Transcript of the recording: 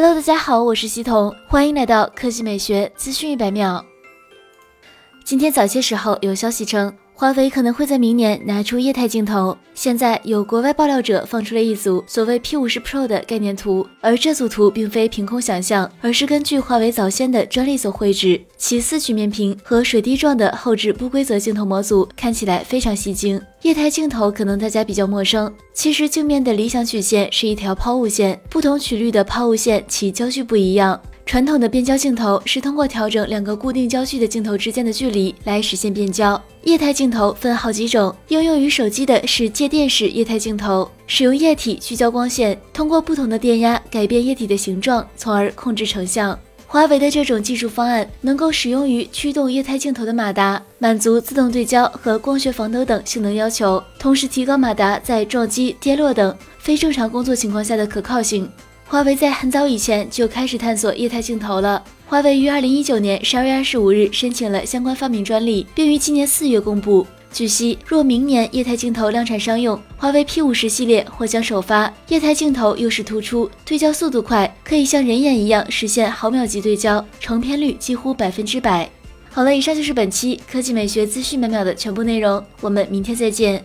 Hello，大家好，我是西彤，欢迎来到科技美学资讯一百秒。今天早些时候有消息称。华为可能会在明年拿出液态镜头。现在有国外爆料者放出了一组所谓 P50 Pro 的概念图，而这组图并非凭空想象，而是根据华为早先的专利所绘制。其四曲面屏和水滴状的后置不规则镜头模组看起来非常吸睛。液态镜头可能大家比较陌生，其实镜面的理想曲线是一条抛物线，不同曲率的抛物线其焦距不一样。传统的变焦镜头是通过调整两个固定焦距的镜头之间的距离来实现变焦。液态镜头分好几种，应用于手机的是介电式液态镜头，使用液体聚焦光线，通过不同的电压改变液体的形状，从而控制成像。华为的这种技术方案能够使用于驱动液态镜头的马达，满足自动对焦和光学防抖等性能要求，同时提高马达在撞击、跌落等非正常工作情况下的可靠性。华为在很早以前就开始探索液态镜头了。华为于二零一九年十二月二十五日申请了相关发明专利，并于今年四月公布。据悉，若明年液态镜头量产商用，华为 P 五十系列或将首发。液态镜头优势突出，对焦速度快，可以像人眼一样实现毫秒级对焦，成片率几乎百分之百。好了，以上就是本期科技美学资讯每秒的全部内容，我们明天再见。